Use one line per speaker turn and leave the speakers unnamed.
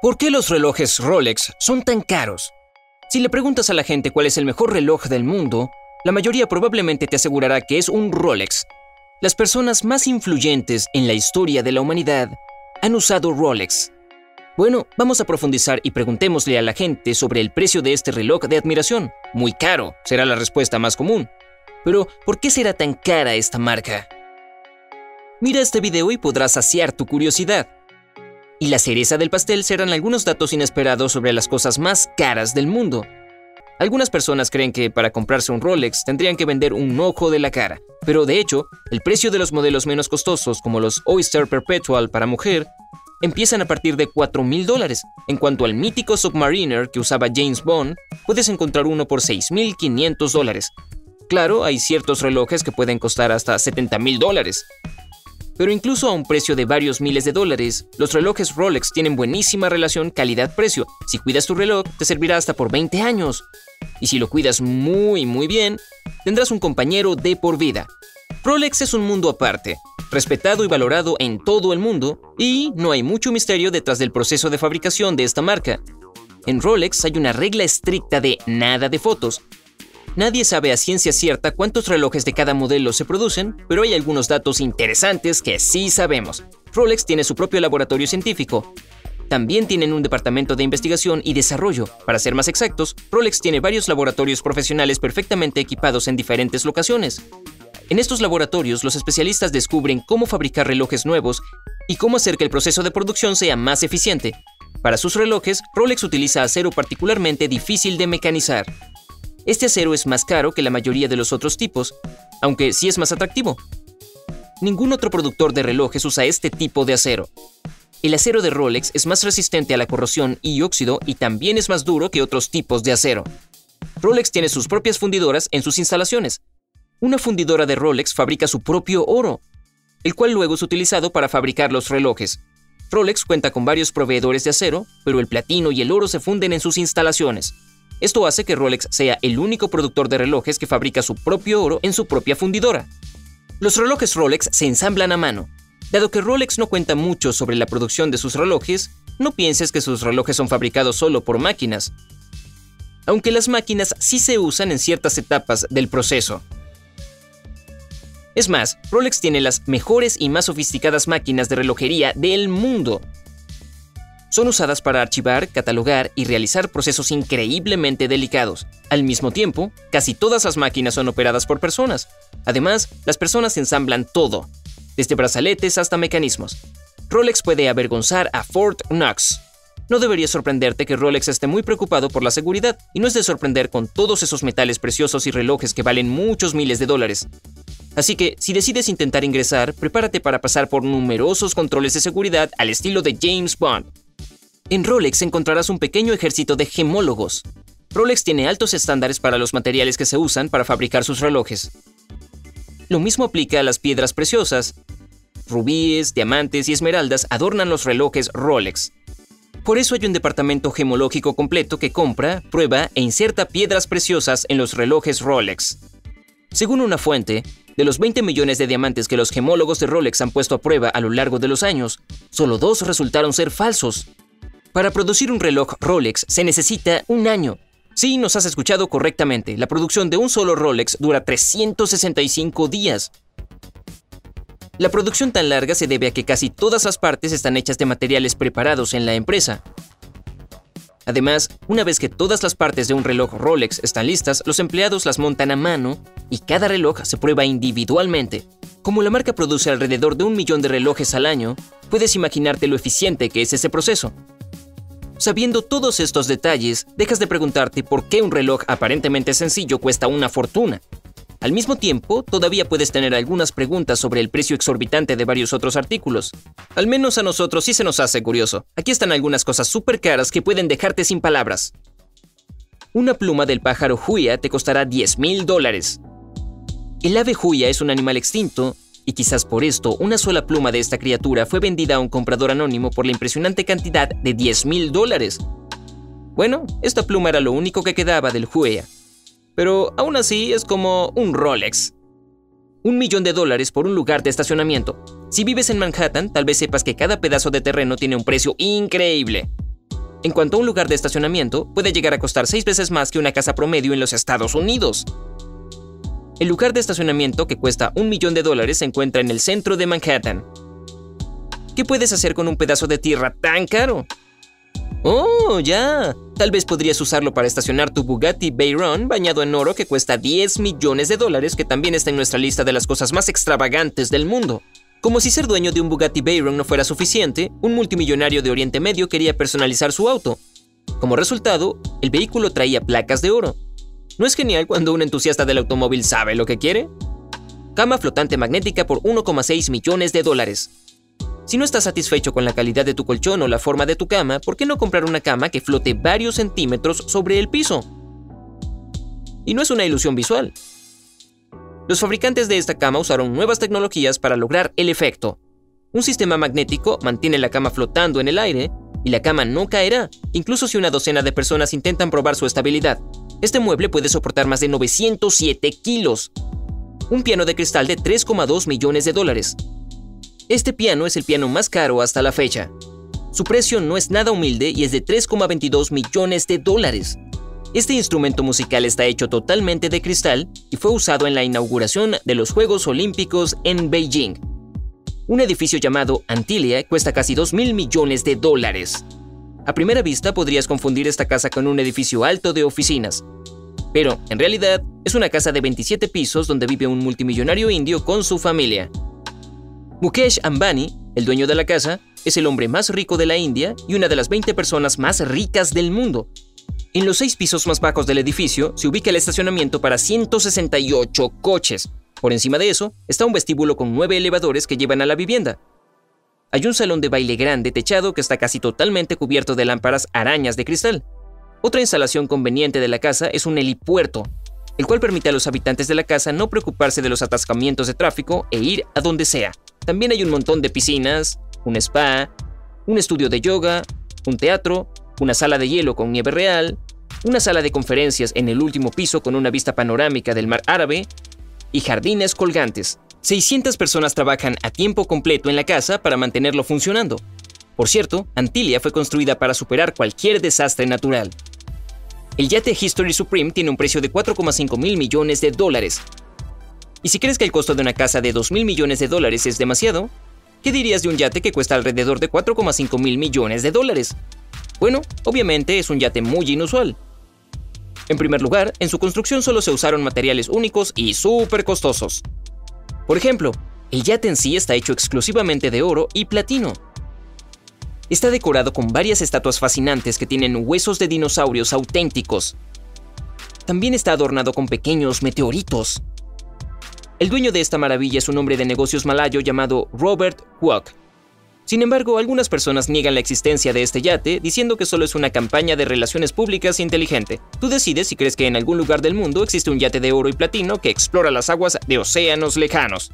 ¿Por qué los relojes Rolex son tan caros? Si le preguntas a la gente cuál es el mejor reloj del mundo, la mayoría probablemente te asegurará que es un Rolex. Las personas más influyentes en la historia de la humanidad han usado Rolex. Bueno, vamos a profundizar y preguntémosle a la gente sobre el precio de este reloj de admiración. Muy caro, será la respuesta más común. Pero, ¿por qué será tan cara esta marca? Mira este video y podrás saciar tu curiosidad. Y la cereza del pastel serán algunos datos inesperados sobre las cosas más caras del mundo. Algunas personas creen que para comprarse un Rolex tendrían que vender un ojo de la cara, pero de hecho, el precio de los modelos menos costosos, como los Oyster Perpetual para mujer, empiezan a partir de 4 mil dólares. En cuanto al mítico Submariner que usaba James Bond, puedes encontrar uno por 6.500 dólares. Claro, hay ciertos relojes que pueden costar hasta 70 mil dólares. Pero incluso a un precio de varios miles de dólares, los relojes Rolex tienen buenísima relación calidad-precio. Si cuidas tu reloj, te servirá hasta por 20 años. Y si lo cuidas muy muy bien, tendrás un compañero de por vida. Rolex es un mundo aparte, respetado y valorado en todo el mundo, y no hay mucho misterio detrás del proceso de fabricación de esta marca. En Rolex hay una regla estricta de nada de fotos, Nadie sabe a ciencia cierta cuántos relojes de cada modelo se producen, pero hay algunos datos interesantes que sí sabemos. Rolex tiene su propio laboratorio científico. También tienen un departamento de investigación y desarrollo. Para ser más exactos, Rolex tiene varios laboratorios profesionales perfectamente equipados en diferentes locaciones. En estos laboratorios, los especialistas descubren cómo fabricar relojes nuevos y cómo hacer que el proceso de producción sea más eficiente. Para sus relojes, Rolex utiliza acero particularmente difícil de mecanizar. Este acero es más caro que la mayoría de los otros tipos, aunque sí es más atractivo. Ningún otro productor de relojes usa este tipo de acero. El acero de Rolex es más resistente a la corrosión y óxido y también es más duro que otros tipos de acero. Rolex tiene sus propias fundidoras en sus instalaciones. Una fundidora de Rolex fabrica su propio oro, el cual luego es utilizado para fabricar los relojes. Rolex cuenta con varios proveedores de acero, pero el platino y el oro se funden en sus instalaciones. Esto hace que Rolex sea el único productor de relojes que fabrica su propio oro en su propia fundidora. Los relojes Rolex se ensamblan a mano. Dado que Rolex no cuenta mucho sobre la producción de sus relojes, no pienses que sus relojes son fabricados solo por máquinas. Aunque las máquinas sí se usan en ciertas etapas del proceso. Es más, Rolex tiene las mejores y más sofisticadas máquinas de relojería del mundo. Son usadas para archivar, catalogar y realizar procesos increíblemente delicados. Al mismo tiempo, casi todas las máquinas son operadas por personas. Además, las personas ensamblan todo, desde brazaletes hasta mecanismos. Rolex puede avergonzar a Fort Knox. No debería sorprenderte que Rolex esté muy preocupado por la seguridad, y no es de sorprender con todos esos metales preciosos y relojes que valen muchos miles de dólares. Así que, si decides intentar ingresar, prepárate para pasar por numerosos controles de seguridad al estilo de James Bond. En Rolex encontrarás un pequeño ejército de gemólogos. Rolex tiene altos estándares para los materiales que se usan para fabricar sus relojes. Lo mismo aplica a las piedras preciosas. Rubíes, diamantes y esmeraldas adornan los relojes Rolex. Por eso hay un departamento gemológico completo que compra, prueba e inserta piedras preciosas en los relojes Rolex. Según una fuente, de los 20 millones de diamantes que los gemólogos de Rolex han puesto a prueba a lo largo de los años, solo dos resultaron ser falsos. Para producir un reloj Rolex se necesita un año. Sí, nos has escuchado correctamente. La producción de un solo Rolex dura 365 días. La producción tan larga se debe a que casi todas las partes están hechas de materiales preparados en la empresa. Además, una vez que todas las partes de un reloj Rolex están listas, los empleados las montan a mano y cada reloj se prueba individualmente. Como la marca produce alrededor de un millón de relojes al año, puedes imaginarte lo eficiente que es ese proceso. Sabiendo todos estos detalles, dejas de preguntarte por qué un reloj aparentemente sencillo cuesta una fortuna. Al mismo tiempo, todavía puedes tener algunas preguntas sobre el precio exorbitante de varios otros artículos. Al menos a nosotros sí se nos hace curioso. Aquí están algunas cosas súper caras que pueden dejarte sin palabras. Una pluma del pájaro Huya te costará 10 mil dólares. El ave Huya es un animal extinto y quizás por esto una sola pluma de esta criatura fue vendida a un comprador anónimo por la impresionante cantidad de 10 mil dólares. Bueno, esta pluma era lo único que quedaba del Huea, pero aún así es como un Rolex. Un millón de dólares por un lugar de estacionamiento. Si vives en Manhattan, tal vez sepas que cada pedazo de terreno tiene un precio increíble. En cuanto a un lugar de estacionamiento, puede llegar a costar seis veces más que una casa promedio en los Estados Unidos. El lugar de estacionamiento que cuesta un millón de dólares se encuentra en el centro de Manhattan. ¿Qué puedes hacer con un pedazo de tierra tan caro? Oh, ya. Tal vez podrías usarlo para estacionar tu Bugatti Veyron bañado en oro que cuesta 10 millones de dólares, que también está en nuestra lista de las cosas más extravagantes del mundo. Como si ser dueño de un Bugatti Veyron no fuera suficiente, un multimillonario de Oriente Medio quería personalizar su auto. Como resultado, el vehículo traía placas de oro. ¿No es genial cuando un entusiasta del automóvil sabe lo que quiere? Cama flotante magnética por 1,6 millones de dólares. Si no estás satisfecho con la calidad de tu colchón o la forma de tu cama, ¿por qué no comprar una cama que flote varios centímetros sobre el piso? Y no es una ilusión visual. Los fabricantes de esta cama usaron nuevas tecnologías para lograr el efecto. Un sistema magnético mantiene la cama flotando en el aire y la cama no caerá, incluso si una docena de personas intentan probar su estabilidad. Este mueble puede soportar más de 907 kilos. Un piano de cristal de 3,2 millones de dólares. Este piano es el piano más caro hasta la fecha. Su precio no es nada humilde y es de 3,22 millones de dólares. Este instrumento musical está hecho totalmente de cristal y fue usado en la inauguración de los Juegos Olímpicos en Beijing. Un edificio llamado Antilia cuesta casi 2 mil millones de dólares. A primera vista podrías confundir esta casa con un edificio alto de oficinas, pero en realidad es una casa de 27 pisos donde vive un multimillonario indio con su familia. Mukesh Ambani, el dueño de la casa, es el hombre más rico de la India y una de las 20 personas más ricas del mundo. En los seis pisos más bajos del edificio se ubica el estacionamiento para 168 coches. Por encima de eso está un vestíbulo con nueve elevadores que llevan a la vivienda. Hay un salón de baile grande techado que está casi totalmente cubierto de lámparas arañas de cristal. Otra instalación conveniente de la casa es un helipuerto, el cual permite a los habitantes de la casa no preocuparse de los atascamientos de tráfico e ir a donde sea. También hay un montón de piscinas, un spa, un estudio de yoga, un teatro, una sala de hielo con nieve real, una sala de conferencias en el último piso con una vista panorámica del mar Árabe y jardines colgantes. 600 personas trabajan a tiempo completo en la casa para mantenerlo funcionando. Por cierto, Antilia fue construida para superar cualquier desastre natural. El yate History Supreme tiene un precio de 4,5 mil millones de dólares, y si crees que el costo de una casa de 2 mil millones de dólares es demasiado, ¿qué dirías de un yate que cuesta alrededor de 4,5 mil millones de dólares? Bueno, obviamente es un yate muy inusual. En primer lugar, en su construcción solo se usaron materiales únicos y súper costosos. Por ejemplo, el yate en sí está hecho exclusivamente de oro y platino. Está decorado con varias estatuas fascinantes que tienen huesos de dinosaurios auténticos. También está adornado con pequeños meteoritos. El dueño de esta maravilla es un hombre de negocios malayo llamado Robert Kwok. Sin embargo, algunas personas niegan la existencia de este yate, diciendo que solo es una campaña de relaciones públicas inteligente. Tú decides si crees que en algún lugar del mundo existe un yate de oro y platino que explora las aguas de océanos lejanos.